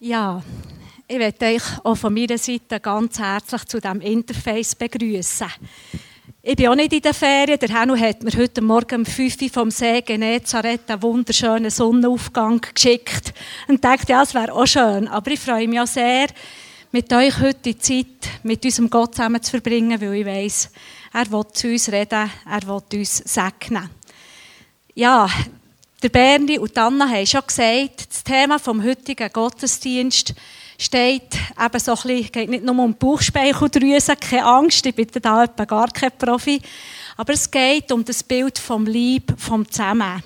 Ja, ich möchte euch auch von meiner Seite ganz herzlich zu diesem Interface begrüßen. Ich bin auch nicht in der Ferien. Der Hennu hat mir heute Morgen um 5 Uhr vom See Genezareth einen wunderschönen Sonnenaufgang geschickt und dachte, ja, es wäre auch schön. Aber ich freue mich auch sehr, mit euch heute die Zeit mit unserem Gott zusammen zu verbringen, weil ich weiss, er will zu uns reden, er will uns segnen. Ja, der Berni und Anna haben schon gesagt, das Thema vom heutigen Gottesdienst steht eben so ein bisschen, geht nicht nur um Bauchspeicheldrüse, keine Angst, ich bin da etwa gar kein Profi, aber es geht um das Bild vom Lieb, vom Zusammen.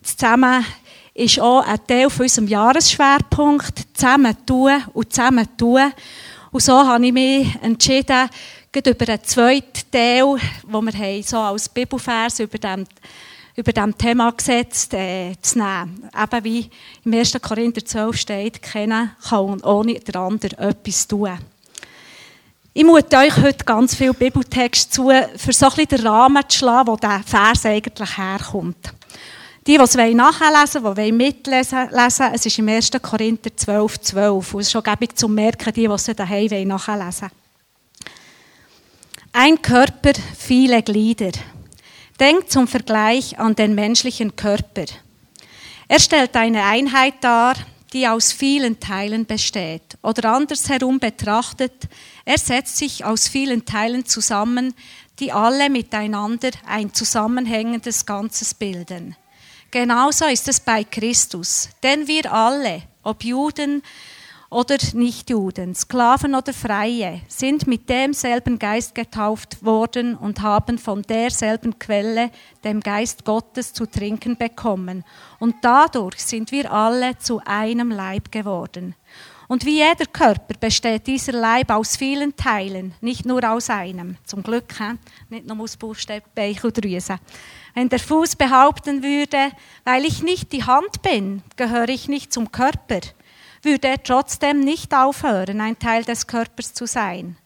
Das Zusammen ist auch ein Teil von unserem Jahresschwerpunkt, zusammen tun und zusammen tun. Und so habe ich mich entschieden, über einen zweiten Teil, wo wir haben, so als Bibelvers über dem über diesem Thema gesetzt äh, zu nehmen. Eben wie im 1. Korinther 12 steht, kennen kann ohne den anderen etwas tun. Ich mute euch heute ganz viel Bibeltext zu, für so ein den Rahmen zu schlagen, wo der Vers eigentlich herkommt. Die, die es nachlesen wollen, die mitlesen lesen, es ist im 1. Korinther 12, 12. Und es ist schon gäbig zu merken, die, die es daheim nachlesen wollen. Ein Körper, viele Glieder. Denkt zum Vergleich an den menschlichen Körper. Er stellt eine Einheit dar, die aus vielen Teilen besteht. Oder andersherum betrachtet, er setzt sich aus vielen Teilen zusammen, die alle miteinander ein zusammenhängendes Ganzes bilden. Genauso ist es bei Christus, denn wir alle, ob Juden, oder Nichtjuden, Sklaven oder Freie, sind mit demselben Geist getauft worden und haben von derselben Quelle, dem Geist Gottes, zu trinken bekommen. Und dadurch sind wir alle zu einem Leib geworden. Und wie jeder Körper besteht dieser Leib aus vielen Teilen, nicht nur aus einem. Zum Glück, he? nicht nur aus Buchstaben, Drüse. Wenn der Fuß behaupten würde, weil ich nicht die Hand bin, gehöre ich nicht zum Körper, würde er trotzdem nicht aufhören, ein Teil des Körpers zu sein.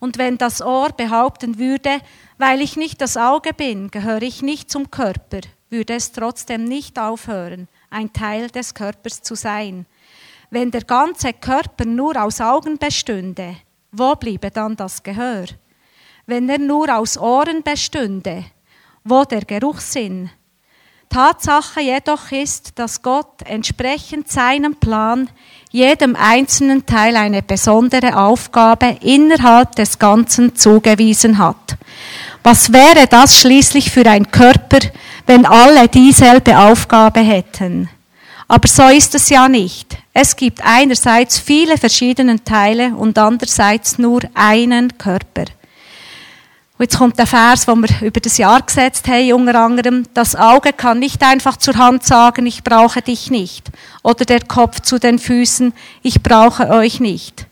Und wenn das Ohr behaupten würde, weil ich nicht das Auge bin, gehöre ich nicht zum Körper, würde es trotzdem nicht aufhören, ein Teil des Körpers zu sein. Wenn der ganze Körper nur aus Augen bestünde, wo bliebe dann das Gehör? Wenn er nur aus Ohren bestünde, wo der Geruchssinn? Tatsache jedoch ist, dass Gott entsprechend seinem Plan jedem einzelnen Teil eine besondere Aufgabe innerhalb des Ganzen zugewiesen hat. Was wäre das schließlich für ein Körper, wenn alle dieselbe Aufgabe hätten? Aber so ist es ja nicht. Es gibt einerseits viele verschiedene Teile und andererseits nur einen Körper. Und jetzt kommt der Vers, den wir über das Jahr gesetzt haben, unter anderem. Das Auge kann nicht einfach zur Hand sagen, ich brauche dich nicht. Oder der Kopf zu den Füßen, ich brauche euch nicht.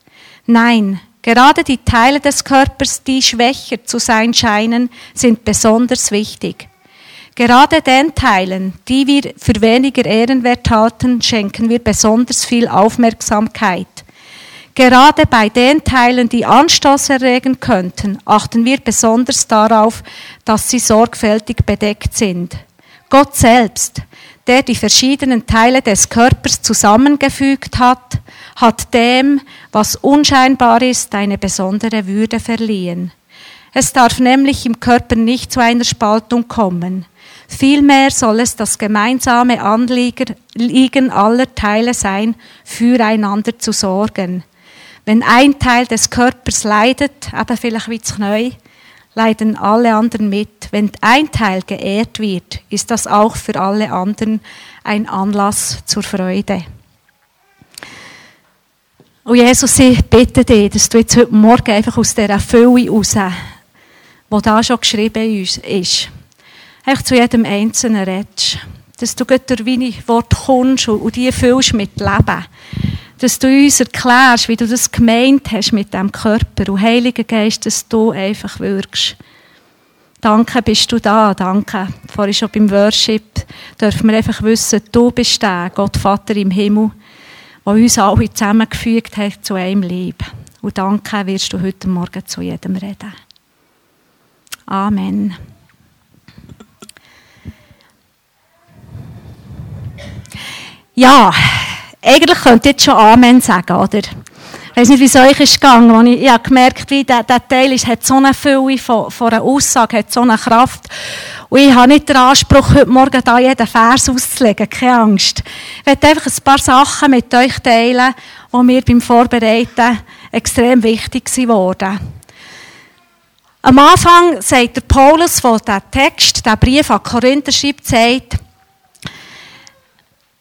Nein, gerade die Teile des Körpers, die schwächer zu sein scheinen, sind besonders wichtig. Gerade den Teilen, die wir für weniger ehrenwert halten, schenken wir besonders viel Aufmerksamkeit. Gerade bei den Teilen, die Anstoß erregen könnten, achten wir besonders darauf, dass sie sorgfältig bedeckt sind. Gott selbst, der die verschiedenen Teile des Körpers zusammengefügt hat, hat dem, was unscheinbar ist, eine besondere Würde verliehen. Es darf nämlich im Körper nicht zu einer Spaltung kommen. Vielmehr soll es das gemeinsame Anliegen aller Teile sein, füreinander zu sorgen. Wenn ein Teil des Körpers leidet, eben vielleicht wie das Knie, leiden alle anderen mit. Wenn ein Teil geehrt wird, ist das auch für alle anderen ein Anlass zur Freude. Und Jesus, ich bitte dich, dass du jetzt heute Morgen einfach aus dieser Fülle raus, wo da schon geschrieben ist, einfach zu jedem Einzelnen redest. Dass du durch deine Worte kommst und die füllst mit Leben dass du uns erklärst, wie du das gemeint hast mit dem Körper. Und Heiliger Geist, dass du einfach wirkst. Danke, bist du da. Danke. Vorhin schon beim Worship dürfen wir einfach wissen, du bist der Gott Vater im Himmel, der uns alle zusammengefügt hat zu einem Lieb. Und danke wirst du heute Morgen zu jedem reden. Amen. Ja, eigentlich könnt ihr jetzt schon Amen sagen, oder? Ich weiß nicht, wie es euch ist gegangen, als ich, ich habe gemerkt, wie der, der Teil ist, hat so eine Fülle von, von einer Aussage, hat so eine Kraft. Und ich habe nicht den Anspruch, heute Morgen da jeden Vers auszulegen, keine Angst. Ich werde einfach ein paar Sachen mit euch teilen, die mir beim Vorbereiten extrem wichtig wurden. Am Anfang sagt der Paulus, der der Text, der Brief an Korinther schreibt, sagt,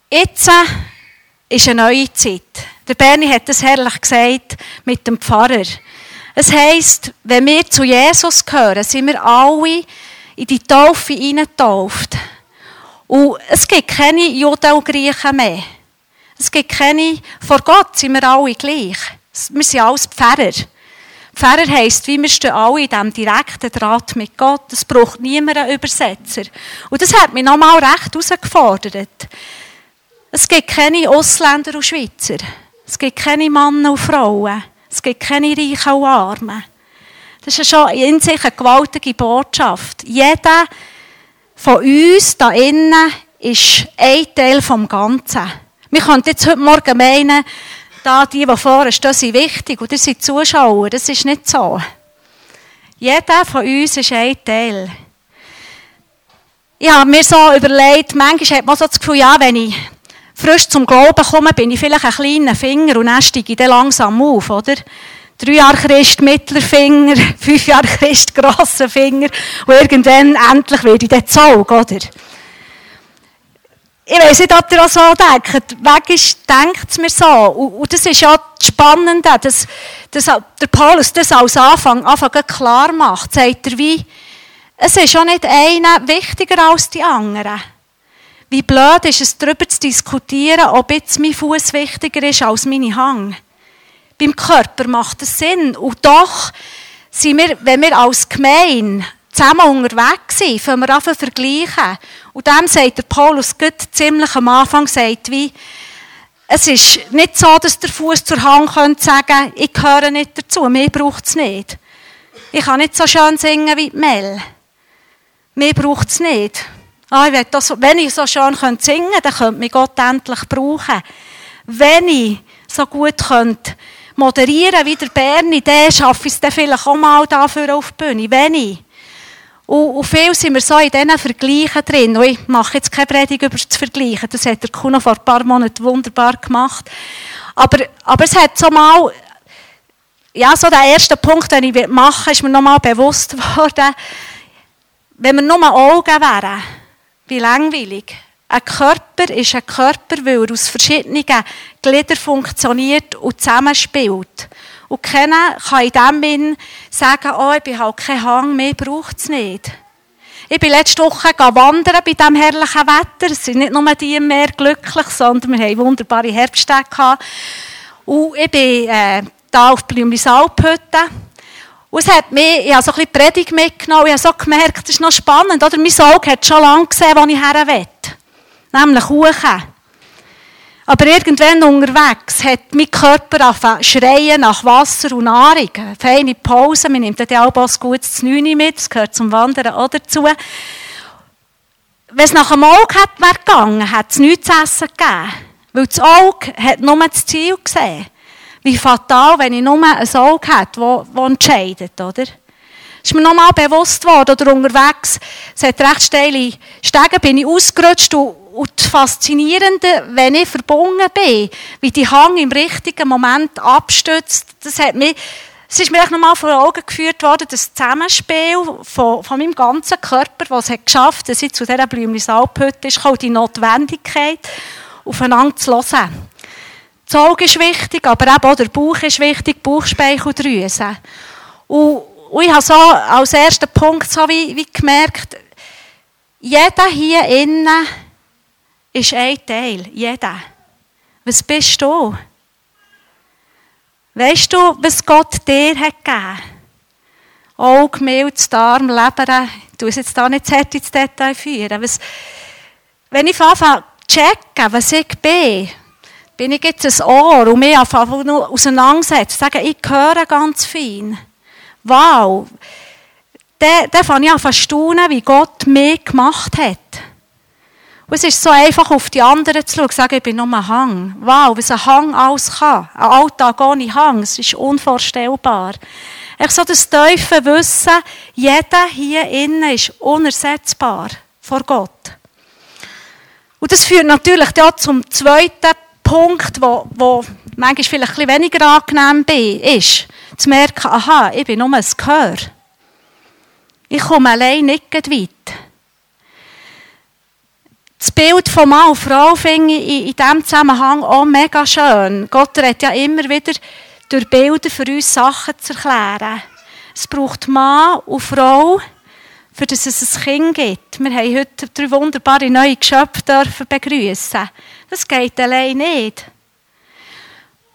jetzt ist eine neue Zeit. Der Bernie hat es herrlich gesagt mit dem Pfarrer. Es heisst, wenn wir zu Jesus gehören, sind wir alle in die Taufe hineingetauft. Und es gibt keine Juden und Griechen mehr. Es gibt keine, vor Gott sind wir alle gleich. Wir sind alles Pfarrer. Pfarrer heisst, wie wir stehen alle in diesem direkten Draht mit Gott. Es braucht niemand einen Übersetzer. Und das hat mich nochmal recht herausgefordert. Es gibt keine Ausländer und Schweizer. Es gibt keine Männer und Frauen. Es gibt keine Reichen und Armen. Das ist schon in sich eine gewaltige Botschaft. Jeder von uns da innen ist ein Teil vom Ganzen. Wir können jetzt heute Morgen meinen, da die, die vorne stehen, sind wichtig das sind Zuschauer. Das ist nicht so. Jeder von uns ist ein Teil. Ich habe mir so überlegt, manchmal hat man so das Gefühl, ja, wenn ich frisch zum Glauben komme, bin ich vielleicht ein kleiner Finger und dann steige ich dann langsam auf, oder? Drei Jahre Christ, mittler Finger, fünf Jahre Christ, grosser Finger und irgendwann endlich werde ich dann Zaug, oder? Ich weiß nicht, ob ihr auch so denkt. Ist, denkt es mir so. Und, und, das ist ja das Spannende, dass, dass der Paulus das als Anfang, Anfang klar macht. Sagt er wie, es ist schon nicht einer wichtiger als die anderen. Wie blöd ist es, darüber zu diskutieren, ob jetzt mein Fuß wichtiger ist als meine Hang. Beim Körper macht das Sinn. Und doch sind wir, wenn wir als Gemeinde zusammen unterwegs sind, fangen wir an zu vergleichen. Und dem sagt der Paulus gut ziemlich am Anfang, sagt wie, es ist nicht so, dass der Fuß zur Hand könnte sagen, ich gehöre nicht dazu, mir braucht es nicht. Ich kann nicht so schön singen wie Mel. Mir braucht es nicht. Ah, ich das, wenn ich so schön singen könnte, dann könnte mich Gott endlich brauchen. Wenn ich so gut könnte moderieren wie der Berni, dann schaffe ich es dann vielleicht auch mal dafür auf die Bühne. Wenn ich. Und, und viel sind wir so in diesen Vergleichen drin. Und ich mache jetzt keine Predigt über das Vergleichen. Das hat der Kuno vor ein paar Monaten wunderbar gemacht. Aber, aber es hat so mal, ja, so der erste Punkt, den ich machen will, ist mir nochmal bewusst geworden, wenn wir nur Augen wären, wie langweilig. Ein Körper ist ein Körper, weil er aus verschiedenen Gliedern funktioniert und zusammenspielt. Und keiner kann in dem Sinn sagen, oh, ich bin halt kein Hang, mehr braucht es nicht. Ich bin letzte Woche wandern bei diesem herrlichen Wetter. Es sind nicht nur die im Meer glücklich, sondern wir hatten wunderbare Herbsttage. Und ich bin äh, da auf Blümlis Alphütte. Und es hat mich, ich habe so ein bisschen Predigt mitgenommen, ich habe so gemerkt, das ist noch spannend, oder? Mein Auge hat schon lange gesehen, wo ich her will. Nämlich hoch. Aber irgendwann unterwegs hat mein Körper angefangen schreien nach Wasser und Nahrung. Eine feine Pause, man nimmt dann auch ein gutes Neune mit, das gehört zum Wandern auch dazu. Wenn es nach dem Auge wäre gegangen, hat es nichts zu essen gegeben. Weil das Auge hat nur das Ziel gesehen wie fatal, wenn ich nur ein Auge hätte, das entscheidet, oder? ist mir nochmal bewusst worden, oder unterwegs, es hat recht steile Stege, bin ich ausgerutscht und, und das Faszinierende, wenn ich verbunden bin, wie die Hang im richtigen Moment abstützt, das hat mich, es ist mir echt nochmal vor Augen geführt worden, das Zusammenspiel von, von meinem ganzen Körper, was es geschafft hat, dass ich zu dieser Blümlis-Alphütte ist, die Notwendigkeit, aufeinander zu hören. Das Auge ist wichtig, aber eben auch der Bauch ist wichtig, Bauchspeicheldrüse. Und, und ich habe so als ersten Punkt so wie, wie gemerkt, jeder hier innen ist ein Teil. Jeder. Was bist du? Weißt du, was Gott dir hat gegeben? Auge, Milz, Darm, Leber. Ich tue jetzt da nicht sehr ins Detail führen. Was, wenn ich anfange zu checken, was ich bin, bin ich jetzt ein Ohr und mich auseinandersetzen, sagen, ich höre ganz fein. Wow. Dann, dann fange ich an zu staunen, wie Gott mich gemacht hat. Und es ist so einfach, auf die anderen zu schauen, sagen, ich bin nur ein Hang. Wow, was ein Hang alles kann. Ein Alltag ohne Hang, es ist unvorstellbar. Ich so das tiefe Wissen, jeder hier innen ist unersetzbar vor Gott. Und das führt natürlich auch zum zweiten Punkt, wo, wo manchmal vielleicht weniger angenehm ist, zu merken, aha, ich bin nur ein Gehör. Ich komme allein nicht weit. Das Bild von Mann und Frau finde ich in diesem Zusammenhang auch mega schön. Gott redet ja immer wieder durch Bilder für uns Sachen zu erklären. Es braucht Mann und Frau, für das es ein Kind gibt. Wir haben heute drei wunderbare neue Geschöpfe begrüßen. Das geht allein nicht.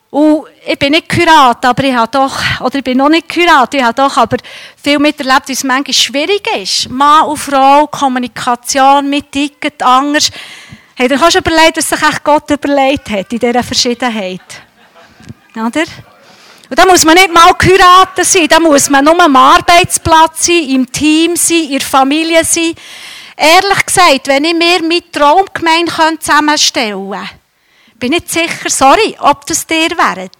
Und ich bin nicht Kurat, aber ich habe doch, oder ich bin noch nicht Kurat, ich habe doch aber viel miterlebt, wie es manchmal schwierig ist. Mann und Frau, Kommunikation mit Ticket, anders. Hey, du kannst überlegen, was sich Gott überlegt hat in dieser Verschiedenheit. Oder? Da muss man nicht mal Kuraten sein, da muss man nur am Arbeitsplatz sein, im Team sein, in der Familie sein. Ehrlich gesagt, wenn ich mir meine Traumgemeinde zusammenstellen könnte, bin nicht sicher, sorry, ob das dir wäre.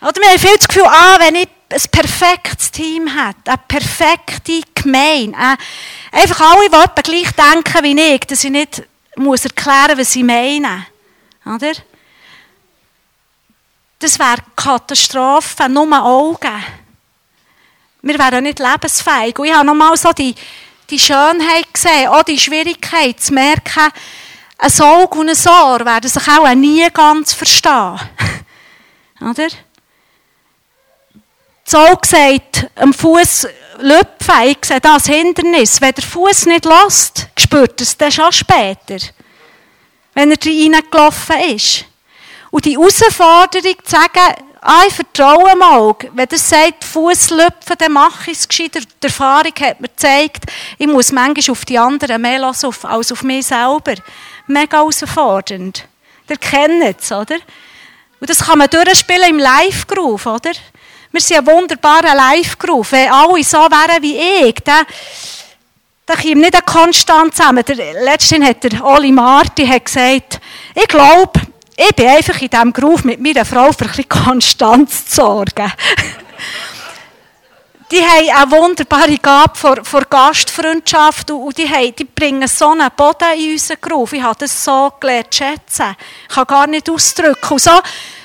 Oder wir haben viel das Gefühl, ah, wenn ich ein perfektes Team hätte, eine perfekte Gemeinde, äh, einfach alle, die gleich denken wie ich, dass ich nicht muss erklären was sie meinen. Oder? Das wäre Katastrophe, nur Augen. Wir wären nicht lebensfähig. Und ich habe nochmal so die, die Schönheit gesehen, auch die Schwierigkeit zu merken, ein Auge und ein Ohr werden sich auch nie ganz verstehen. Oder? Das Auge sagt, am Fuß lüpfen, ich sehe das Hindernis. Wenn der Fuß nicht lässt, spürt es das schon später. Wenn er reingelaufen ist. Und die Herausforderung zu sagen, ah, ich vertraue mal, wenn er sagt, Fuß lüpfen, dann mache ich es gescheiter. Die Erfahrung hat mir gezeigt, ich muss manchmal auf die anderen mehr hören als auf mich selber mega herausfordernd. Ihr kennt es, oder? Und das kann man durchspielen im Live-Groove, oder? Wir sind ein wunderbarer Live-Groove. Wenn alle so wären wie ich, dann, dann käme nicht eine Konstanz zusammen. Der, letztens hat der Oli Marti gesagt, ich glaube, ich bin einfach in diesem Groove mit meiner Frau für ein bisschen Konstanz zu sorgen die haben eine wunderbare Gabe vor, vor Gastfreundschaft und die, haben, die bringen so einen Boden in unseren Beruf. Ich habe das so gelernt zu schätzen. Ich kann gar nicht ausdrücken. Und so,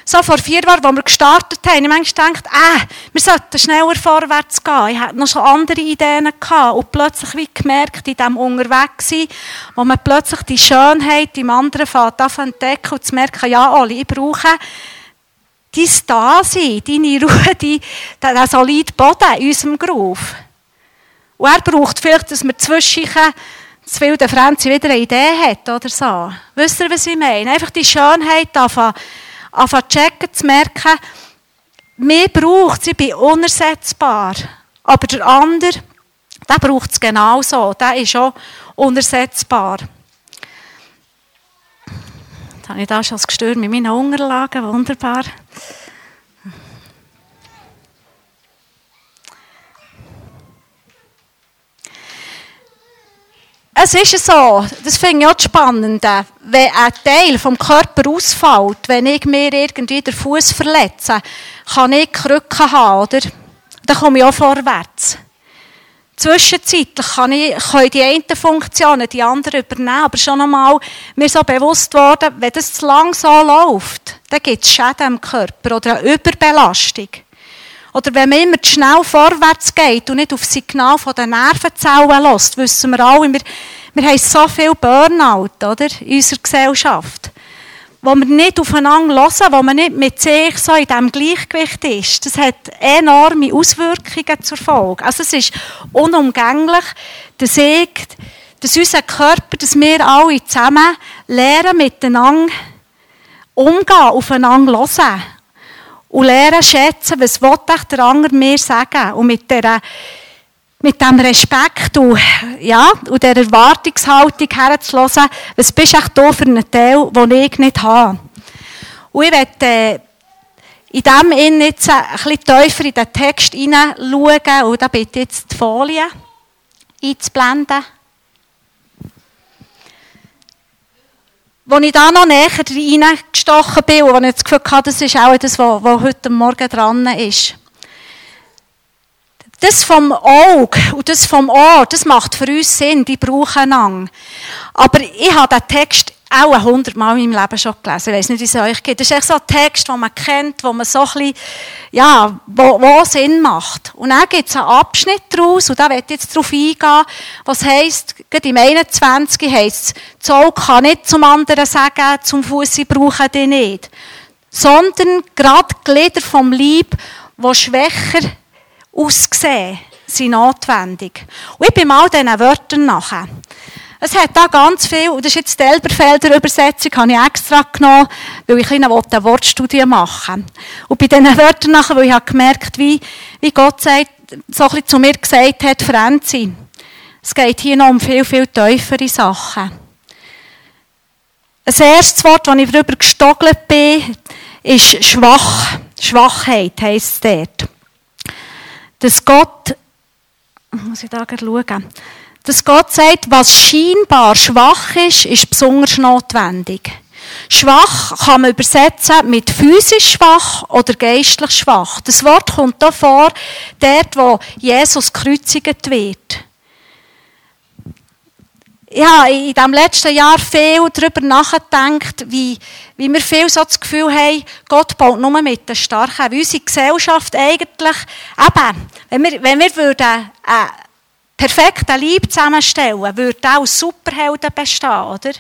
so vor vier Jahren, als wir gestartet haben, ich manchmal gedacht, äh, wir sollten schneller vorwärts gehen. Ich hatte noch so andere Ideen gehabt und plötzlich wie gemerkt, in diesem Unterwegssein, wo man plötzlich die Schönheit im anderen Fahrt entdecken und zu merken, ja, Oli, ich brauche dein Dasein, deine Ruhe, die, der solide Boden in unserem Groove. Und er braucht vielleicht, dass man zwischen das wilde Franzi wieder eine Idee hat oder so. Wisst ihr, was ich meine? Einfach die Schönheit anfangen, anfangen checken, zu merken, mir braucht es, ich bin unersetzbar. Aber der andere, der braucht es genauso. Der ist auch unersetzbar. Jetzt habe ich da schon das Gestör mit meinen Unterlagen, wunderbar. Es ist so, das finde ich auch spannend, wenn ein Teil vom Körper ausfällt, wenn ich mir irgendwie den Fuß verletze, kann ich Krücken haben, oder? Dann komme ich auch vorwärts. Zwischenzeitlich kann ich, können die einen Funktionen die anderen übernehmen, aber schon einmal mir so bewusst worden, wenn das zu lang so läuft, dann gibt es Schäden im Körper oder eine Überbelastung. Oder wenn man immer zu schnell vorwärts geht und nicht auf das Signal den Nervenzellen lässt, wissen wir alle, wir, wir haben so viel Burnout oder, in unserer Gesellschaft. Wo wir nicht aufeinander hören, wo man nicht mit sich so in diesem Gleichgewicht ist. Das hat enorme Auswirkungen zur Folge. Also es ist unumgänglich, dass ich, dass unser Körper, dass wir alle zusammen lernen, miteinander umgehen, aufeinander hören und lernen schätzen, was will der andere mir sagen. Und mit dieser mit dem Respekt und, ja, und der Erwartungshaltung herzulassen, was bist du für einen Teil, den ich nicht habe. Und ich möchte äh, in diesem Sinn jetzt ein bisschen tiefer in den Text hineinschauen und da bitte jetzt die Folie einzublenden. Als ich da noch näher reingestochen bin und ich das Gefühl hatte, das ist auch das, was heute Morgen dran ist. Das vom Auge und das vom Ohr, das macht für uns Sinn, die brauchen einander. Aber ich habe den Text auch hundertmal in meinem Leben schon gelesen. Ich weiß nicht, wie es euch geht. Das ist echt so ein Text, den man kennt, wo man so ein bisschen, ja, wo, wo Sinn macht. Und dann gibt es einen Abschnitt daraus, und da ich jetzt darauf eingehen, was heisst, gerade im 21 heisst es, das Auge kann nicht zum anderen sagen, zum Fuß, brauchen die nicht. Sondern gerade Glieder vom Leib, die schwächer aussehen, sind notwendig. Und ich bin mal diesen Wörtern nachher. Es hat da ganz viel, und das ist jetzt die Elberfelder Übersetzung, habe ich extra genommen, weil ich eine Wortstudie machen Und bei diesen Wörtern nachher, weil ich gemerkt, wie, wie Gott sagt, so ein zu mir gesagt hat, Franzi, es geht hier noch um viel, viel tiefere Sachen. Ein erstes Wort, das ich darüber gestogelt bin, ist schwach. Schwachheit heisst es dort. Dass Gott, muss ich da schauen, dass Gott sagt, was scheinbar schwach ist, ist besonders notwendig. Schwach kann man übersetzen mit physisch schwach oder geistlich schwach. Das Wort kommt hier vor, dort, wo Jesus gekreuzigt wird. Ich habe in diesem letzten Jahr viel darüber nachgedacht, wie, wie wir viel so das Gefühl haben, Gott baut nur mit den Starken. Wie unsere Gesellschaft eigentlich, eben, wenn wir, wenn wir würden, äh, perfekten Lieb zusammenstellen, würde auch aus Superhelden bestehen, oder?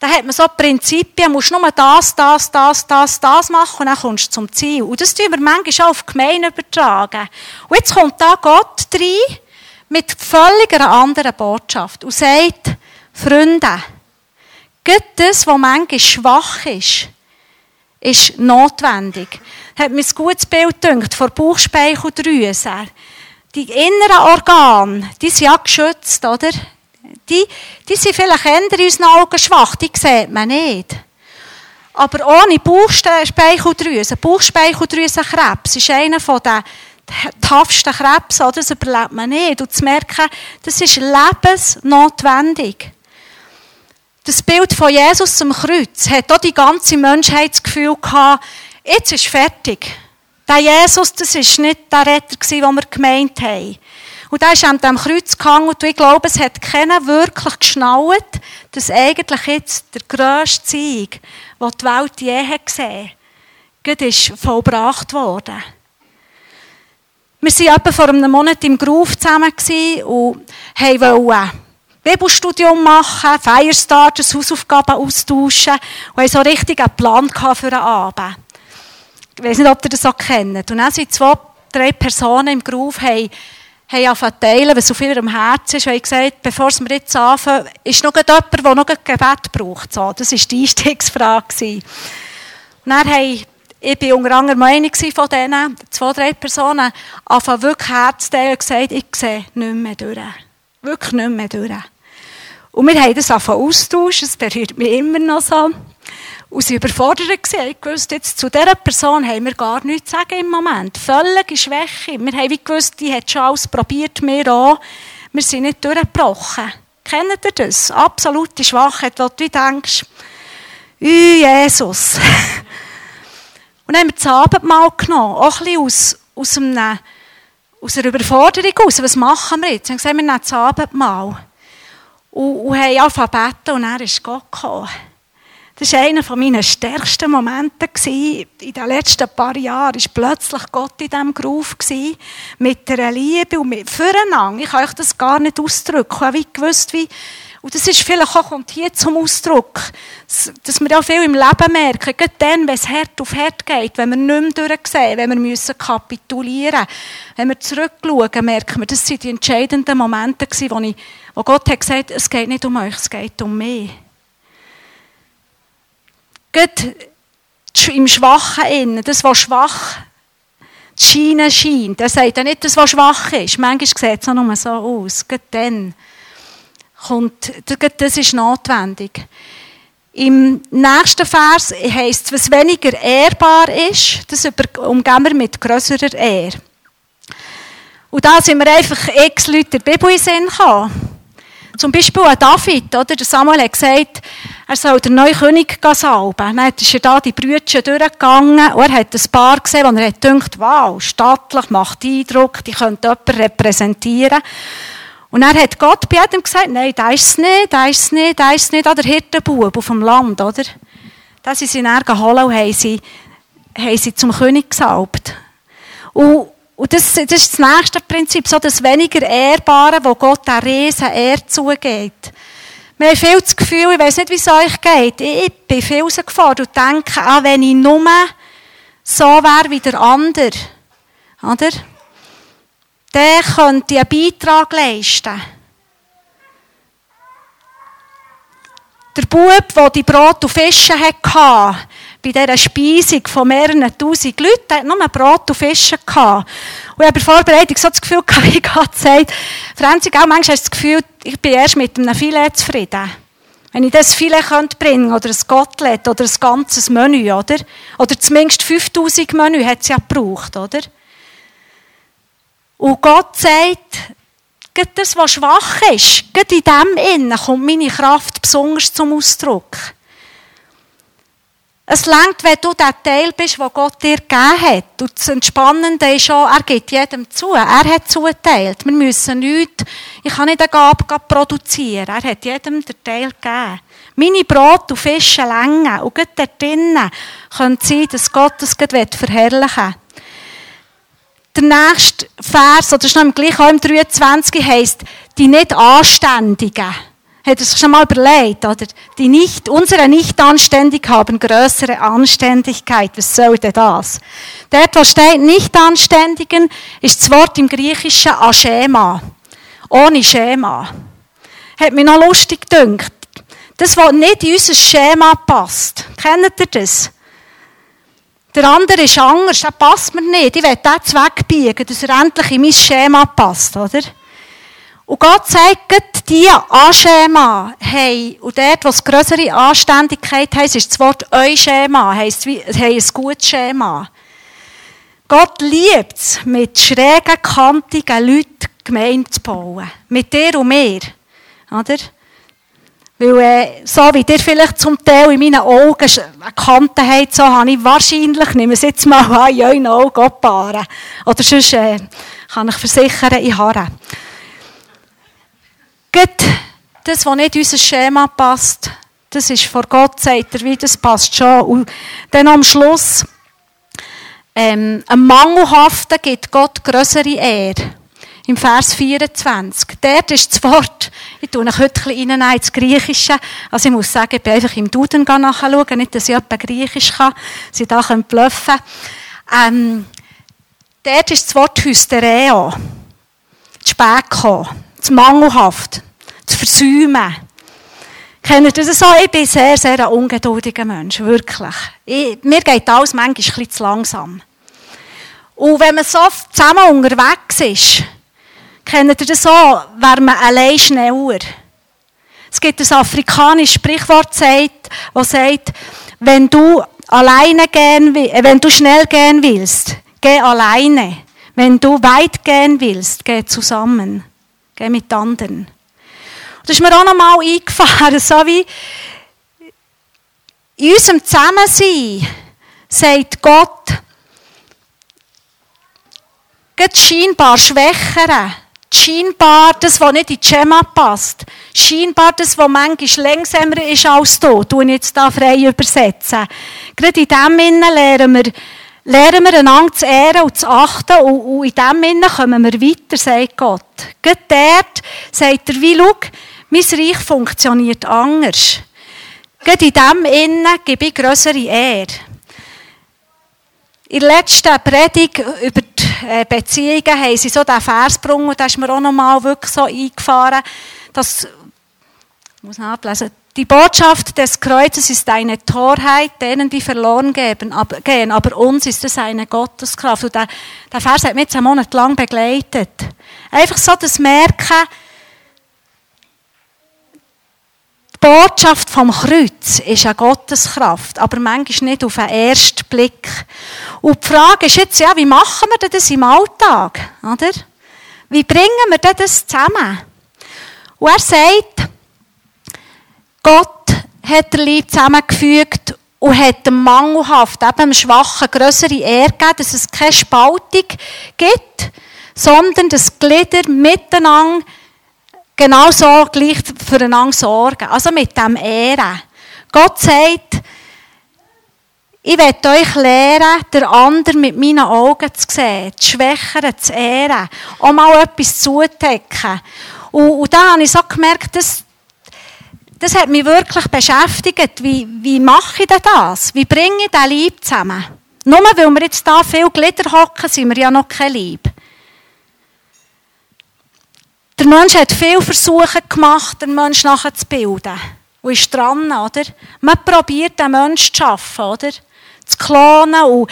Da hat man so Prinzipien, musst nur das, das, das, das, das machen und dann kommst du zum Ziel. Und das tun wir manchmal auch auf die Gemeinde übertragen. Und jetzt kommt da Gott rein mit völlig einer anderen Botschaft und sagt, Freunde, Gott das, was manchmal schwach ist, ist notwendig. Hat mir ein gutes Bild gedacht, vor Bauchspeicheldrüse die inneren Organe, die sind ja geschützt, oder? Die, die sind vielleicht eher in unseren Augen schwach, die sieht man nicht. Aber ohne Bauchspeicheldrüse, Bauchspeicheldrüsenkrebs ist einer der toughsten Krebs, oder? Das überlebt man nicht. Und zu merken, das ist lebensnotwendig. Das Bild von Jesus zum Kreuz hat auch die ganze Menschheit das Gefühl gehabt, jetzt ist fertig. Der Jesus, das war nicht der Retter, den wir gemeint haben. Und der ist an dem Kreuz gehangen und ich glaube, es hat keiner wirklich geschnallt, dass eigentlich jetzt der grösste Sieg, den die Welt je hat gesehen hat, ist vollbracht worden. Wir waren etwa vor einem Monat im Groove zusammen und wollten Bibelstudium machen, Firestarters, Hausaufgaben austauschen und haben so richtig einen Plan für den Abend ich weiß nicht, ob ihr das auch kennt. Und dann sind zwei, drei Personen im Groove, haben, haben angefangen teilen, was so viel am Herzen ist, und haben gesagt, bevor wir jetzt anfangen, ist noch jemand, der noch ein Gebet braucht. So, das war die Einstiegsfrage. Und dann haben ich war unter anderem eine von denen, zwei, drei Personen, anfangen wirklich Herz teilen und gesagt, ich sehe nicht mehr durch. Wirklich nicht mehr durch. Und wir haben das angefangen austauschen, das berührt mich immer noch so. Und sie überfordert war. Ich wusste, jetzt zu dieser Person haben wir gar nichts zu sagen im Moment. Völlige Schwäche. Wir haben wie gewusst, die hat schon alles probiert, wir auch. Wir sind nicht durchgebrochen. Kennt ihr das? Absolute Schwachheit, wo du denkst, Ü Jesus. Und dann haben wir das Abendmahl genommen. Auch ein bisschen aus, aus, einem, aus einer Überforderung aus. Was machen wir jetzt? Wir haben gesagt, wir nehmen das Abendmahl. Und, und haben angefangen zu und dann ist Gott gekommen. Das war einer meiner stärksten Momente in den letzten paar Jahren. War plötzlich Gott in diesem Groove mit einer Liebe und mit füreinander. Ich kann euch das gar nicht ausdrücken. Ich habe gewusst, wie und das ist vielleicht auch, kommt hier zum Ausdruck, dass wir auch viel im Leben merken, gerade dann, wenn es Herd auf Herd geht, wenn wir nicht mehr durchsehen, wenn wir müssen kapitulieren wenn wir zurückschauen, merken wir, das waren die entscheidenden Momente, wo, ich, wo Gott hat gesagt es geht nicht um euch, es geht um mich. Im Schwachen innen, das, was schwach die scheint. Er sagt ja nicht, das, was schwach ist. Manchmal sieht es auch nur so aus. Gerade dann kommt, das ist notwendig. Im nächsten Vers heisst es, was weniger ehrbar ist, das umgehen wir mit grösserer Ehr. Und da sind wir einfach x Leute der Bibel in Sinn gekommen. Zum Beispiel an David, oder? Der Samuel hat gesagt, er soll den neuen König salben. Dann ist er da die Brüder durchgegangen und er hat ein Paar gesehen, wo er hat wow, stattlich, macht Eindruck, die könnte jemanden repräsentieren. Und er hat Gott bei jedem gesagt, nein, da ist es nicht, da ist es nicht, da ist es nicht, der Hirtenbub auf dem Land, oder? Da sind sie dann geholt und haben sie, haben sie zum König gesalbt. Und und das, das ist das nächste Prinzip, so das weniger Ehrbare, wo Gott der riesen Ehr zugeht. Wir haben viel das Gefühl, ich weiß nicht, wie es euch geht, ich bin viel rausgefahren und denke, ah, wenn ich nur so wäre wie der andere, oder? Der könnte einen Beitrag leisten. Der Bub, der die Brot und Fische hatte, bei dieser Speisung von mehreren tausend Leuten, hat nur Brot und Fische gehabt. Und ich habe bei der Vorbereitung so das Gefühl gehabt, wie Gott sagt, Franzi, auch manchmal hast du das Gefühl, ich bin erst mit einem Filet zufrieden. Wenn ich das Filet könnte bringen, oder ein Gottlet, oder ein ganzes Menü, oder? Oder zumindest 5000 Menü hat es ja gebraucht, oder? Und Gott sagt, gerade das, was schwach ist, in dem Innen kommt meine Kraft besonders zum Ausdruck. Es längt, wenn du der Teil bist, den Gott dir gegeben hat. Und das Entspannende ist auch, er gibt jedem zu. Er hat zugeteilt. Wir müssen nichts, ich kann nicht eine Gabe produzieren. Er hat jedem den Teil gegeben. Meine Brot und Fische längen. Und gerade dort drinnen könnte sein, dass Gott das verherrlichen will. Der nächste Vers, oder ist noch im gleichen, auch im 23, heisst, die nicht Anständigen. Er sich schon mal überlegt, oder? Die nicht, unsere nicht anständig haben größere Anständigkeit. Was soll denn das? Dort, wo steht nicht anständigen, ist das Wort im Griechischen Aschema. Ohne Schema. Hat mich noch lustig gedünkt. Das, was nicht in unser Schema passt. Kennt ihr das? Der andere ist anders, der passt mir nicht. Ich will den wegbiegen, dass er endlich in mein Schema passt, oder? Und Gott sagt, die Anschema haben, und dort, wo es größere Anständigkeit heisst, ist das Wort Euschema, heisst, wie, haben ein gutes Schema. Gott liebt es, mit schrägen, kantigen Leuten Gemeinde zu bauen. Mit dir und mir. Oder? Weil, äh, so wie dir vielleicht zum Teil in meinen Augen eine Kante habt, so habe ich wahrscheinlich, nehme es jetzt mal an, in euren Augen Oder sonst äh, kann ich versichern, ich habe. Gut, das, was nicht unser Schema passt, das ist vor Gott, sagt er, wie das passt schon. Und dann am Schluss, ähm, ein Mangelhaften gibt Gott größere Ehre. Im Vers 24. Dort ist das Wort, ich tue euch heute ein bisschen ins Griechische. Also ich muss sagen, ich bin einfach im Duden nachschauen, nicht, dass ich etwas Griechisch kann, ich da bluffen ähm, Dort ist das Wort Hystereo. Zu spät kommen zu mangelhaft, zu versäumen. Kennt ihr das so? Ich bin sehr, sehr ein ungeduldiger Mensch, wirklich. Ich, mir geht alles manchmal ein bisschen zu langsam. Und wenn man so zusammen unterwegs ist, kennt ihr das so, wäre man allein schneller. Es gibt ein afrikanisches Sprichwort, das sagt, wenn du alleine gehen, wenn du schnell gehen willst, geh alleine. Wenn du weit gehen willst, geh zusammen mit anderen. das ist mir auch noch mal eingefahren, so wie in unserem Zusammensein sagt Gott, geht scheinbar Schwächere, scheinbar das, was nicht in die Schema passt, scheinbar das, was manchmal langsamer ist als du, tue ich jetzt da frei übersetzen. Gerade in dem Sinne lernen wir, lernen wir einander zu ehren und zu achten und, und in dem Sinne kommen wir weiter, sagt Gott. Gerade dort sagt er, wie, schau, mein Reich funktioniert anders. Gerade in dem Innen gebe ich größere Ehre. In der letzten Predigt über die äh, Beziehungen haben sie so diesen Vers gebrungen und da ist mir auch noch mal wirklich so eingefahren, dass, ich muss nachlesen, die Botschaft des Kreuzes ist eine Torheit, denen die verloren gehen, aber, uns ist es eine Gotteskraft. Und der, der Vers hat mich jetzt einen Monat lang begleitet. Einfach so das Merken, die Botschaft vom Kreuz ist eine Gotteskraft, aber manchmal nicht auf den ersten Blick. Und die Frage ist jetzt, ja, wie machen wir das im Alltag? Oder? Wie bringen wir das zusammen? Und er sagt, Gott hat der Lieb zusammengefügt und hat dem Mangelhaft, eben dem Schwachen, größere Ehre gegeben, dass es keine Spaltung gibt, sondern dass die Glieder miteinander genau so gleich füreinander sorgen. Also mit dem Ehren. Gott sagt, ich werde euch lehren, den anderen mit meinen Augen zu sehen, die Schwächeren zu ehren, auch mal etwas zudecken. Und, und da habe ich so gemerkt, das, das hat mich wirklich beschäftigt. Wie, wie mache ich denn das? Wie bringe ich den Lieb zusammen? Nur weil wir jetzt hier viel Glieder hocken, sind wir ja noch kein Lieb. Der Mensch hat viele Versuche gemacht, den Menschen nachzubilden. Und ist dran, oder? Man probiert, den Menschen zu schaffen, oder? Zu klonen. Und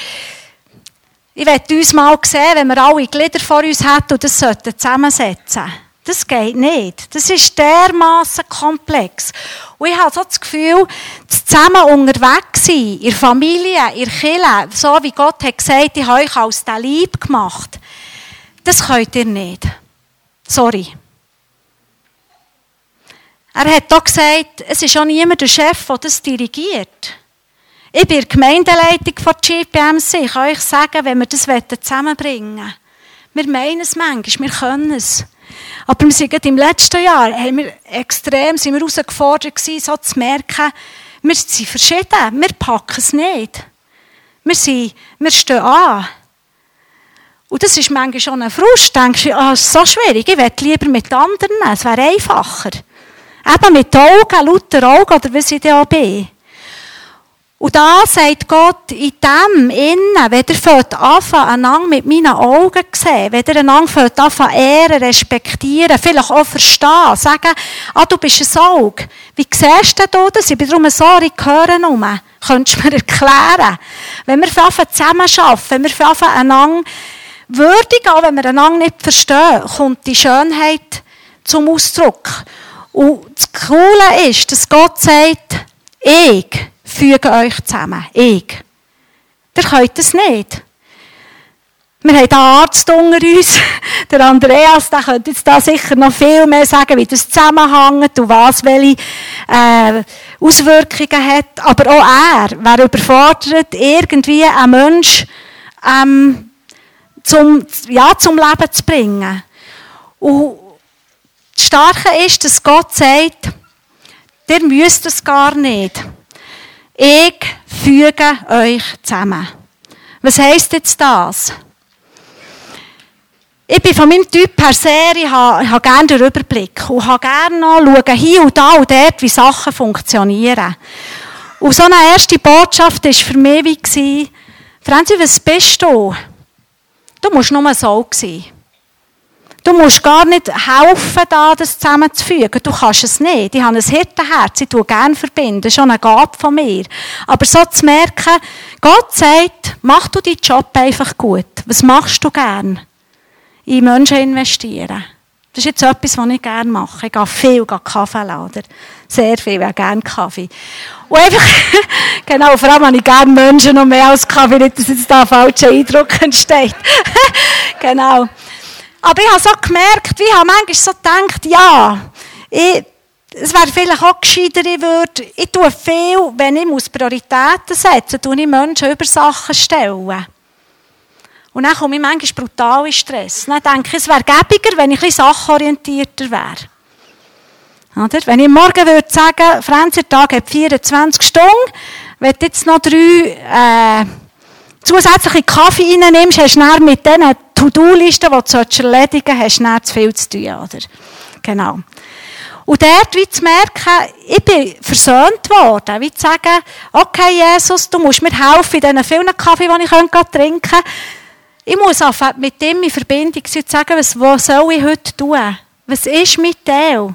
ich möchte uns mal sehen, wenn wir alle Glieder vor uns hätten und das zusammensetzen sollten. Das geht nicht. Das ist dermaßen komplex. Und ich habe so das Gefühl, das zusammen unterwegs sein, in der Familie, in der so wie Gott hat gesagt, ich habe euch als der Lieb gemacht, das könnt ihr nicht. Sorry. Er hat auch gesagt, es ist auch niemand der Chef, der das dirigiert. Ich bin Gemeindeleitung von GPMC. Ich kann euch sagen, wenn wir das zusammenbringen wollen, wir meinen es manchmal, wir können es. Aber wir sind im letzten Jahr haben wir extrem sind wir herausgefordert gewesen, so zu merken, wir sind verschieden, wir packen es nicht. Wir, sind, wir stehen an. Und das ist manchmal schon ein Frust. Denkst du, oh, es ist so schwierig, ich möchte lieber mit anderen, es wäre einfacher. Eben mit Augen, lauter Augen, oder wie ich da bin. Und da sagt Gott, in dem innen, wenn ihr fällt anfangen, einander mit meinen Augen sehen, wenn ihr einander fällt anfangen, ehren, respektieren, vielleicht auch verstehen, sagen, ah, du bist ein Auge. Wie siehst du das? Ich bin darum so in Gehören rum. Könntest du mir erklären? Wenn wir anfangen zusammen arbeiten, wenn wir anfangen einander würdigen, auch wenn wir einander nicht verstehen, kommt die Schönheit zum Ausdruck. Und das Coole ist, dass Gott sagt, ich füge euch zusammen. Ich. Ihr könnt es nicht. Wir haben einen Arzt unter uns, der Andreas, der könnte jetzt da sicher noch viel mehr sagen, wie das zusammenhängt und was welche äh, Auswirkungen hat. Aber auch er wäre überfordert, irgendwie einen Mensch ähm, zum, ja, zum Leben zu bringen. Und das Starke ist, dass Gott sagt, ihr müsst es gar nicht. Ich füge euch zusammen. Was heisst jetzt das? Ich bin von meinem Typ her sehr, ich habe, habe gerne den Überblick und habe gerne noch schauen, hier und da und dort, wie Sachen funktionieren. Und so eine erste Botschaft war für mich wie, Franzi, was bist du? Du musst nur so sein. Du musst gar nicht helfen, da das zusammenzufügen. Du kannst es nicht. Ich habe ein Hirtenherz. Ich tue gerne verbinden. Das ist schon eine Gabe von mir. Aber so zu merken, Gott sagt, mach du deinen Job einfach gut. Was machst du gern? In Menschen investieren. Das ist jetzt etwas, was ich gerne mache. Ich gehe viel Kaffee laden. Sehr viel, ich gerne Kaffee. Und einfach, genau, vor allem habe ich gerne Menschen noch mehr als Kaffee, nicht, dass jetzt da ein falscher Eindruck entsteht. genau. Aber ich habe so gemerkt, ich habe manchmal so gedacht, ja, ich, es wäre vielleicht auch gescheiter, ich würde, ich tue viel, wenn ich muss Prioritäten setzen tue ich Menschen über Sachen stellen. Und dann komme ich manchmal brutal in Stress. Dann denke ich, es wäre gäbiger, wenn ich ein bisschen sachorientierter wäre. Oder? Wenn ich morgen würde sagen, Franz, der Tag hat 24 Stunden, wenn du jetzt noch drei äh, zusätzliche Kaffee reinnimmst, hast du mit diesen To-Do-Listen, die du erledigen hast du zu viel zu tun. Oder? Genau. Und dort wie zu merken, ich bin versöhnt worden. Wie zu sagen, okay, Jesus, du musst mir helfen in diesen vielen Kaffee, die ich trinken kann. Ich muss einfach mit ihm in Verbindung sein und sagen, was, was soll ich heute tun? Was ist mit Teil?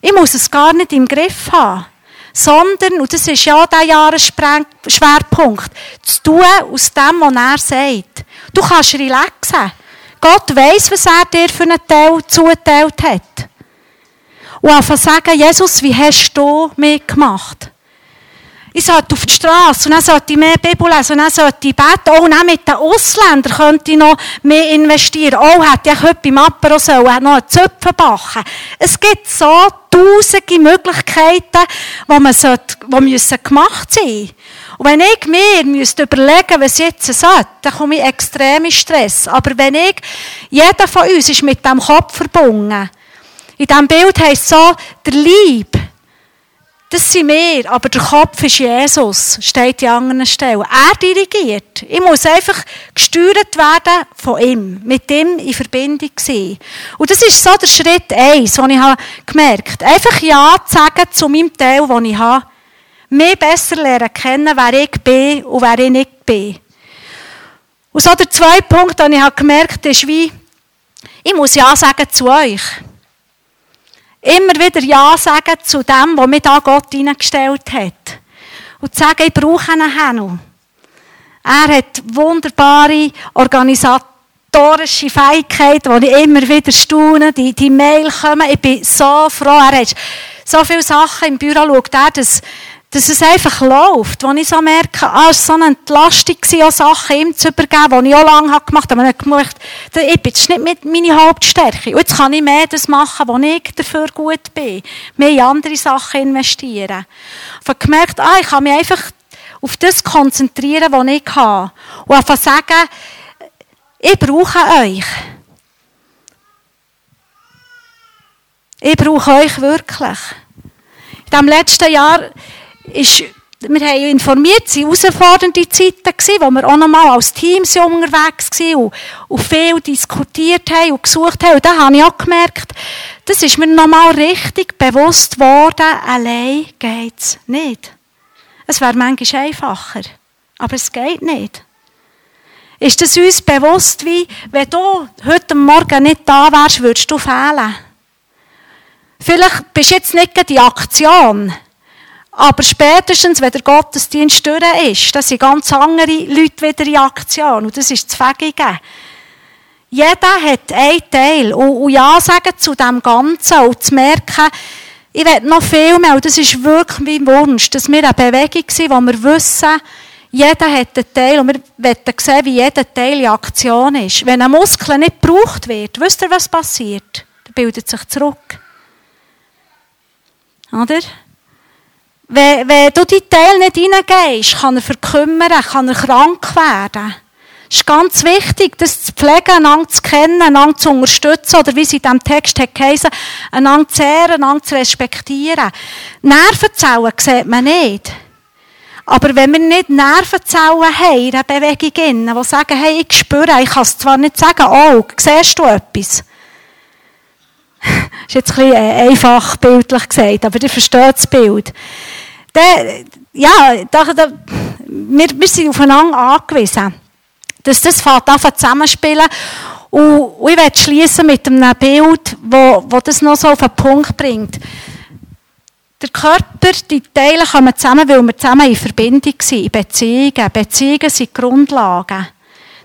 Ich muss es gar nicht im Griff haben sondern, und das ist ja der Jahresschwerpunkt, zu tun aus dem, was er sagt. Du kannst relaxen. Gott weiß, was er dir für einen Teil zugeteilt hat. Und einfach sagen, Jesus, wie hast du mich gemacht? Ich sollte auf die Straße und dann sollte ich mehr Bibel lesen und dann sollte ich beten. Oh, und dann mit den Ausländern könnte ich noch mehr investieren. Oh, hätte ich heute beim Apero sollen noch einen Zöpfen backen. Es gibt so tausende Möglichkeiten, die, man sollte, die müssen gemacht sein Und wenn ich mir müsste überlegen, was jetzt sollte, dann komme ich extrem in Stress. Aber wenn ich, jeder von uns ist mit dem Kopf verbunden. In diesem Bild heisst es so, der Lieb, das sind wir, aber der Kopf ist Jesus, steht an anderen Stellen. Er dirigiert. Ich muss einfach gesteuert werden von ihm, mit ihm in Verbindung sein. Und das ist so der Schritt eins, den ich gemerkt habe. Einfach Ja zu sagen zu meinem Teil, den ich habe. Mehr besser lernen kennen, wer ich bin und wer ich nicht bin. Und so der zweite Punkt, den ich gemerkt habe, ist wie, ich muss Ja sagen zu euch. Immer wieder Ja sagen zu dem, was mir da Gott hineingestellt hat. Und zu sagen, ich brauche einen Henno. Er hat wunderbare organisatorische Fähigkeiten, die ich immer wieder staune. Die, die Mail kommen, ich bin so froh. Er hat so viele Sachen im Büro, schaut er, dass dass es einfach läuft, wo ich so merke, ah, es war so eine Entlastung, auch Sachen ihm zu übergeben, die ich auch lange gemacht habe. Ich gemerkt, ich bin jetzt nicht meine Hauptstärke. Und jetzt kann ich mehr das machen, wo ich dafür gut bin. Mehr in andere Sachen investieren. Ich habe gemerkt, ah, ich kann mich einfach auf das konzentrieren, was ich habe. Und einfach sagen, ich brauche euch. Ich brauche euch wirklich. In diesem letzten Jahr ist, wir haben informiert, es waren herausfordernde Zeiten, wo wir auch nochmal als Team unterwegs waren und, viel diskutiert haben und gesucht haben. Und da habe ich auch gemerkt, das ist mir nochmal richtig bewusst geworden, allein geht es nicht. Es wäre manchmal einfacher, aber es geht nicht. Ist es uns bewusst, wie, wenn du heute Morgen nicht da wärst, würdest du fehlen? Vielleicht bist du jetzt nicht die Aktion, aber spätestens, wenn der Gottesdienst durch ist, das sind ganz andere Leute wieder in Aktion. Und das ist das Fähige. Jeder hat einen Teil. Und, Ja sagen zu dem Ganzen und zu merken, ich will noch viel mehr. Und das ist wirklich mein Wunsch, dass wir eine Bewegung sind, wo wir wissen, jeder hat einen Teil und wir wollen sehen, wie jeder Teil in Aktion ist. Wenn ein Muskel nicht gebraucht wird, wisst ihr, was passiert? Er bildet sich zurück. Oder? Wenn, wenn du die Teil nicht hineingehst, kann er verkümmern, kann er krank werden. Es ist ganz wichtig, das zu pflegen, einander zu kennen, einander zu unterstützen, oder wie es in diesem Text geheißen, einander zu ehren, einander zu respektieren. Nervenzellen sieht man nicht. Aber wenn wir nicht Nervenzellen haben in der Bewegung, die sagen, hey, ich spüre, ich kann es zwar nicht sagen, oh, siehst du etwas? Das ist jetzt ein bisschen äh, einfach bildlich gesagt, aber ihr versteht das Bild der, ja, da, da, wir, wir sind aufeinander angewiesen. Dass das fängt an zusammenspielen. Und ich werde schließen mit einem Bild, wo, wo das noch so auf den Punkt bringt. Der Körper, die Teile kommen zusammen, weil wir zusammen in Verbindung sind, in Beziehungen. Beziehungen sind Grundlagen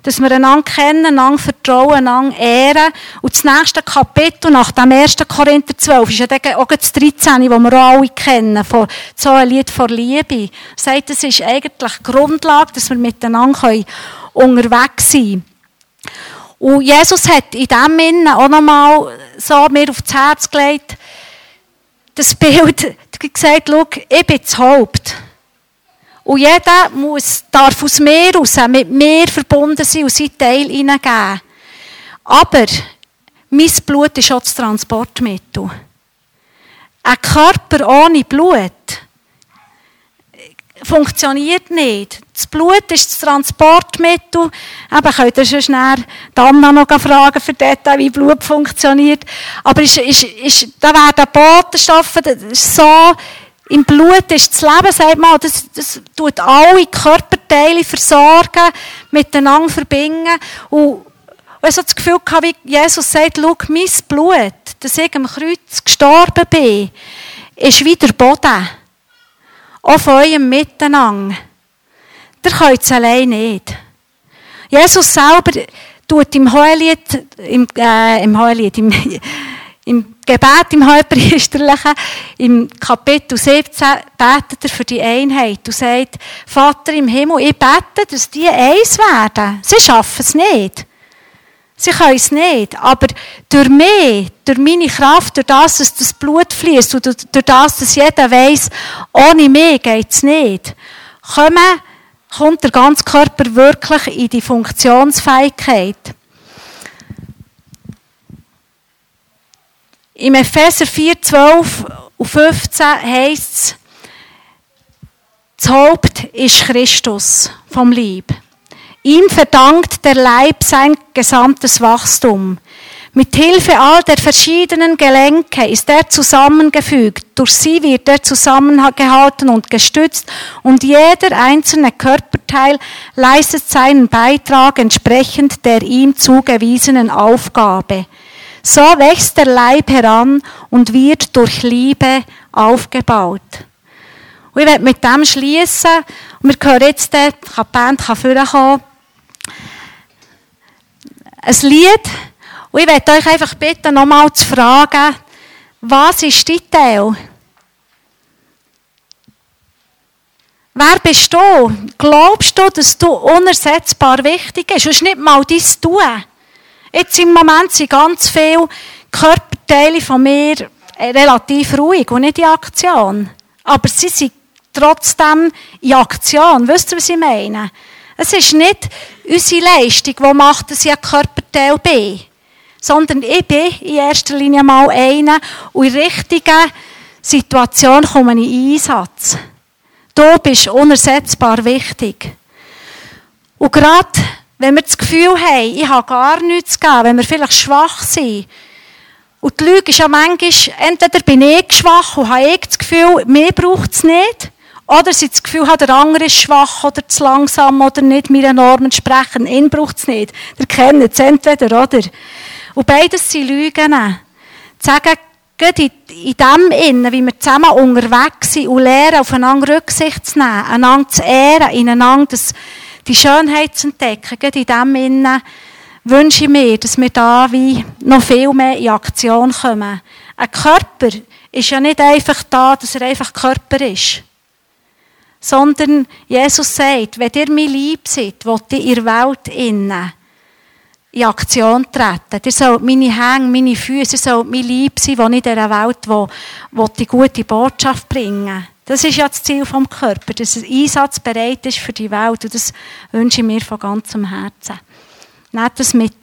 dass wir einander kennen, einander vertrauen, einander ehren. Und das nächste Kapitel nach dem 1. Korinther 12 ist ja auch das 13, das wir auch alle kennen, von so ein Lied vor Liebe. Sagt, das ist eigentlich Grundlage, dass wir miteinander unterwegs sein können. Und Jesus hat in dem Sinne auch nochmal so mir aufs Herz gelegt, das Bild, gesagt, schau, ich bin das Haupt. Und jeder muss, darf aus mir raus mit mir verbunden sein und seinen Teil hineingeben. Aber mein Blut ist auch das Transportmittel. Ein Körper ohne Blut funktioniert nicht. Das Blut ist das Transportmittel. Eben könnt ihr schon schnell Anna noch fragen für Detail, wie Blut funktioniert. Aber ist, ist, ist, da werden Botenstoffe, so im Blut ist das Leben, sagt man, das, das tut alle Körperteile versorgen, miteinander verbinden. Und ich so das Gefühl hatte, wie Jesus sagt, schau, mein Blut, dass ich am Kreuz gestorben bin, ist wie der Boden. Von eurem Miteinander. Der könnt es allein nicht. Jesus selber tut im Hohelied, im, äh, im Hohelied, im Im Gebet, im Halbpriesterlichen, im Kapitel 17, betet er für die Einheit und sagt, Vater im Himmel, ich bete, dass die eins werden. Sie schaffen es nicht. Sie können es nicht. Aber durch mich, durch meine Kraft, durch das, dass das Blut fließt und durch das, dass jeder weiß, ohne mich geht es nicht, kommt der ganze Körper wirklich in die Funktionsfähigkeit. Im Epheser 4, 12 und 15 heißt es, das Haupt ist Christus vom Lieb. Ihm verdankt der Leib sein gesamtes Wachstum. Mit Hilfe all der verschiedenen Gelenke ist er zusammengefügt. Durch sie wird er zusammengehalten und gestützt und jeder einzelne Körperteil leistet seinen Beitrag entsprechend der ihm zugewiesenen Aufgabe. So wächst der Leib heran und wird durch Liebe aufgebaut. Und ich werde mit dem schließen. Und wir hören jetzt, die Band kann vorkommen, ein Lied. Und ich werde euch einfach bitten, nochmal zu fragen, was ist dein Teil? Wer bist du? Glaubst du, dass du unersetzbar wichtig bist? Das ist nicht mal dein Tun. Jetzt im Moment sind ganz viele Körperteile von mir relativ ruhig und nicht in Aktion. Aber sie sind trotzdem in Aktion. Wisst ihr, was ich meine? Es ist nicht unsere Leistung, die macht, dass ich ein Körperteil bin. Sondern ich bin in erster Linie mal einer und in richtigen Situation komme ich in Einsatz. Du bist unersetzbar wichtig. Und gerade wenn wir das Gefühl haben, ich habe gar nichts zu geben, wenn wir vielleicht schwach sind, und die Lüge ist ja manchmal, entweder bin ich schwach und habe ich das Gefühl, mir braucht es nicht, oder sie das Gefühl haben, der andere ist schwach oder zu langsam oder nicht meinen Normen entsprechen, ihn braucht es nicht. Der kennt es entweder, oder? Und beides sind Lügen. Zu sagen, in, in dem Innen, wie wir zusammen unterwegs sind und lernen, aufeinander Rücksicht zu nehmen, einander zu ehren, ineinander das die Schönheit zu entdecken, gerade in dem Innen, wünsche ich mir, dass wir da wie noch viel mehr in Aktion kommen. Ein Körper ist ja nicht einfach da, dass er einfach Körper ist. Sondern Jesus sagt, wenn ihr mir lieb seid, wollt ihr in der Welt innen in Aktion treten. Ihr sollt meine Hänge, meine Füße, ihr sollt mir lieb sein, wo ich in dieser Welt wo, wo die gute Botschaft bringen das ist ja das Ziel vom Körper, dass er einsatzbereit ist für die Welt. Und das wünsche ich mir von ganzem Herzen. Nehmt das mit.